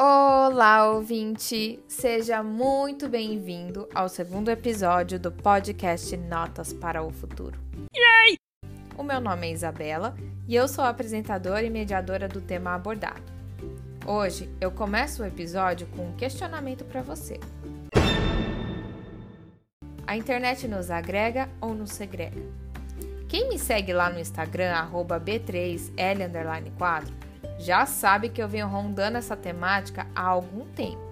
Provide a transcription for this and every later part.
Olá, ouvinte! Seja muito bem-vindo ao segundo episódio do podcast Notas para o Futuro. Yay! O meu nome é Isabela e eu sou apresentadora e mediadora do tema abordado. Hoje eu começo o episódio com um questionamento para você. A internet nos agrega ou nos segrega? Quem me segue lá no Instagram, b3l4, já sabe que eu venho rondando essa temática há algum tempo.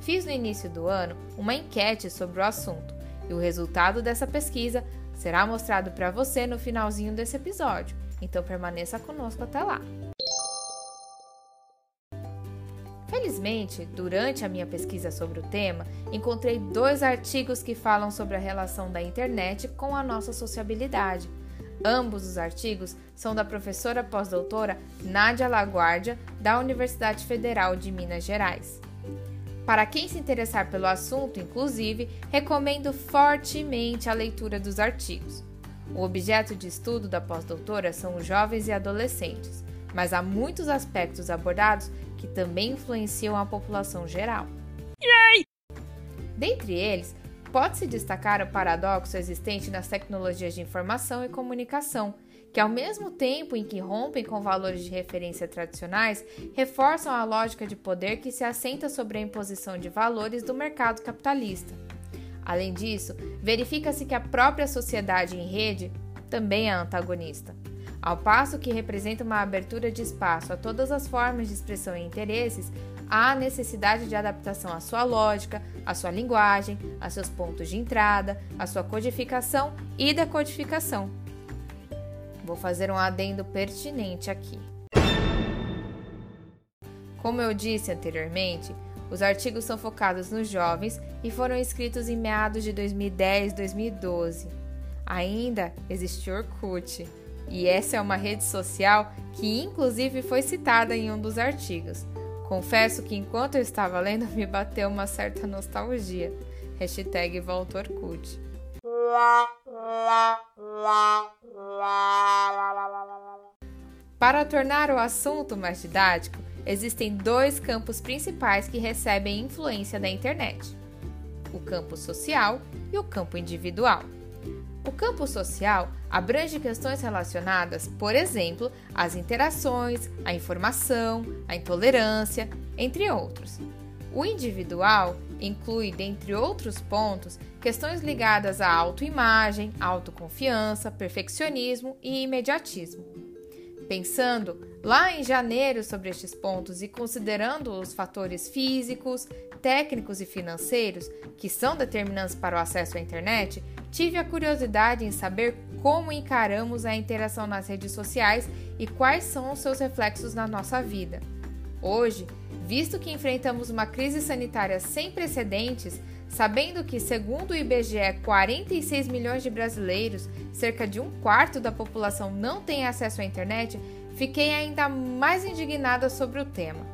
Fiz no início do ano uma enquete sobre o assunto e o resultado dessa pesquisa será mostrado para você no finalzinho desse episódio, então permaneça conosco até lá. Felizmente, durante a minha pesquisa sobre o tema, encontrei dois artigos que falam sobre a relação da internet com a nossa sociabilidade. Ambos os artigos são da professora pós-doutora Nádia Laguardia, da Universidade Federal de Minas Gerais. Para quem se interessar pelo assunto, inclusive, recomendo fortemente a leitura dos artigos. O objeto de estudo da pós-doutora são os jovens e adolescentes, mas há muitos aspectos abordados que também influenciam a população geral. Yay! Dentre eles, Pode-se destacar o paradoxo existente nas tecnologias de informação e comunicação, que, ao mesmo tempo em que rompem com valores de referência tradicionais, reforçam a lógica de poder que se assenta sobre a imposição de valores do mercado capitalista. Além disso, verifica-se que a própria sociedade em rede também é antagonista. Ao passo que representa uma abertura de espaço a todas as formas de expressão e interesses, há necessidade de adaptação à sua lógica, à sua linguagem, a seus pontos de entrada, à sua codificação e decodificação. Vou fazer um adendo pertinente aqui. Como eu disse anteriormente, os artigos são focados nos jovens e foram escritos em meados de 2010-2012. Ainda existe Orkut, e essa é uma rede social que inclusive foi citada em um dos artigos. Confesso que enquanto eu estava lendo me bateu uma certa nostalgia. Hashtag Orkut. Para tornar o assunto mais didático, existem dois campos principais que recebem influência da internet: o campo social e o campo individual. O campo social abrange questões relacionadas, por exemplo, às interações, à informação, à intolerância, entre outros. O individual inclui, dentre outros pontos, questões ligadas à autoimagem, autoconfiança, perfeccionismo e imediatismo. Pensando lá em janeiro sobre estes pontos e considerando os fatores físicos, técnicos e financeiros que são determinantes para o acesso à internet, tive a curiosidade em saber como encaramos a interação nas redes sociais e quais são os seus reflexos na nossa vida. Hoje, visto que enfrentamos uma crise sanitária sem precedentes, sabendo que, segundo o IBGE, 46 milhões de brasileiros, cerca de um quarto da população, não tem acesso à internet, fiquei ainda mais indignada sobre o tema.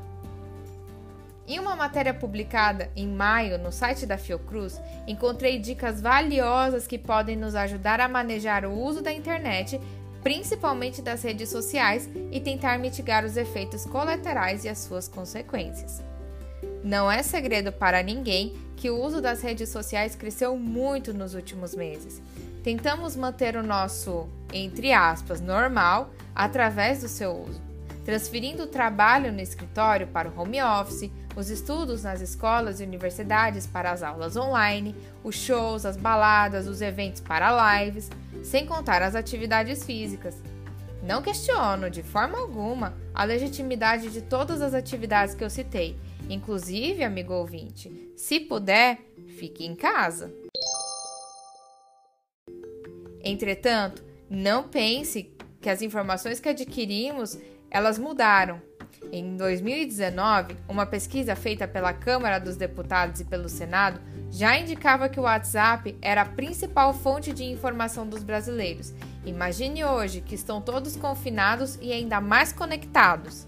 Em uma matéria publicada em maio no site da Fiocruz, encontrei dicas valiosas que podem nos ajudar a manejar o uso da internet, principalmente das redes sociais, e tentar mitigar os efeitos colaterais e as suas consequências. Não é segredo para ninguém que o uso das redes sociais cresceu muito nos últimos meses. Tentamos manter o nosso, entre aspas, normal através do seu uso, transferindo o trabalho no escritório para o home office, os estudos nas escolas e universidades para as aulas online, os shows, as baladas, os eventos para lives, sem contar as atividades físicas. Não questiono de forma alguma a legitimidade de todas as atividades que eu citei, inclusive, amigo ouvinte, se puder, fique em casa. Entretanto, não pense que as informações que adquirimos elas mudaram em 2019, uma pesquisa feita pela Câmara dos Deputados e pelo Senado já indicava que o WhatsApp era a principal fonte de informação dos brasileiros. Imagine hoje que estão todos confinados e ainda mais conectados.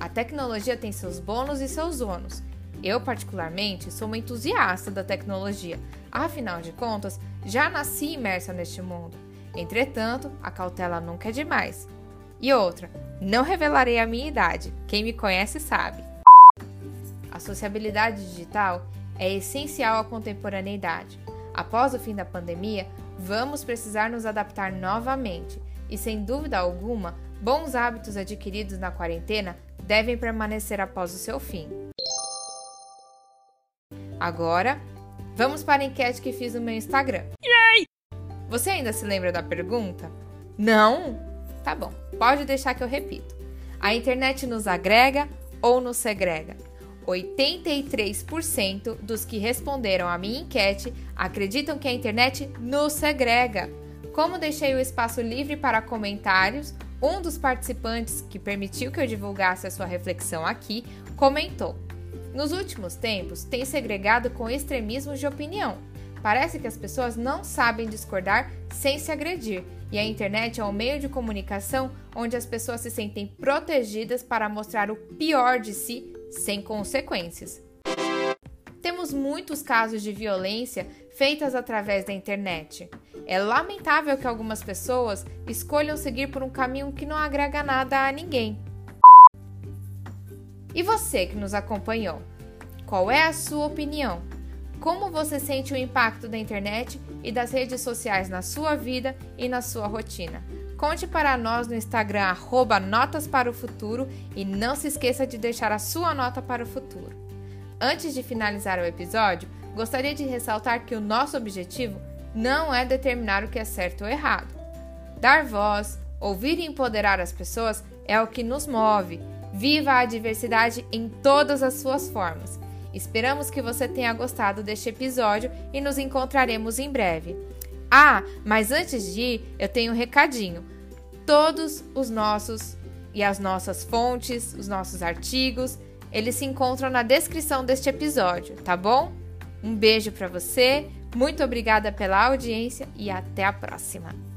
A tecnologia tem seus bônus e seus ônus. Eu, particularmente, sou uma entusiasta da tecnologia, afinal de contas, já nasci imersa neste mundo. Entretanto, a cautela nunca é demais. E outra, não revelarei a minha idade. Quem me conhece sabe. A sociabilidade digital é essencial à contemporaneidade. Após o fim da pandemia, vamos precisar nos adaptar novamente e, sem dúvida alguma, bons hábitos adquiridos na quarentena devem permanecer após o seu fim. Agora, vamos para a enquete que fiz no meu Instagram. Você ainda se lembra da pergunta? Não? Tá bom, pode deixar que eu repito. A internet nos agrega ou nos segrega? 83% dos que responderam à minha enquete acreditam que a internet nos segrega. Como deixei o espaço livre para comentários, um dos participantes que permitiu que eu divulgasse a sua reflexão aqui comentou: Nos últimos tempos, tem segregado com extremismos de opinião. Parece que as pessoas não sabem discordar sem se agredir, e a internet é um meio de comunicação onde as pessoas se sentem protegidas para mostrar o pior de si sem consequências. Temos muitos casos de violência feitas através da internet. É lamentável que algumas pessoas escolham seguir por um caminho que não agrega nada a ninguém. E você que nos acompanhou? Qual é a sua opinião? Como você sente o impacto da internet e das redes sociais na sua vida e na sua rotina? Conte para nós no Instagram, arroba Notas para o Futuro e não se esqueça de deixar a sua nota para o futuro. Antes de finalizar o episódio, gostaria de ressaltar que o nosso objetivo não é determinar o que é certo ou errado. Dar voz, ouvir e empoderar as pessoas é o que nos move. Viva a diversidade em todas as suas formas. Esperamos que você tenha gostado deste episódio e nos encontraremos em breve. Ah, mas antes de ir, eu tenho um recadinho. Todos os nossos e as nossas fontes, os nossos artigos, eles se encontram na descrição deste episódio, tá bom? Um beijo para você, muito obrigada pela audiência e até a próxima!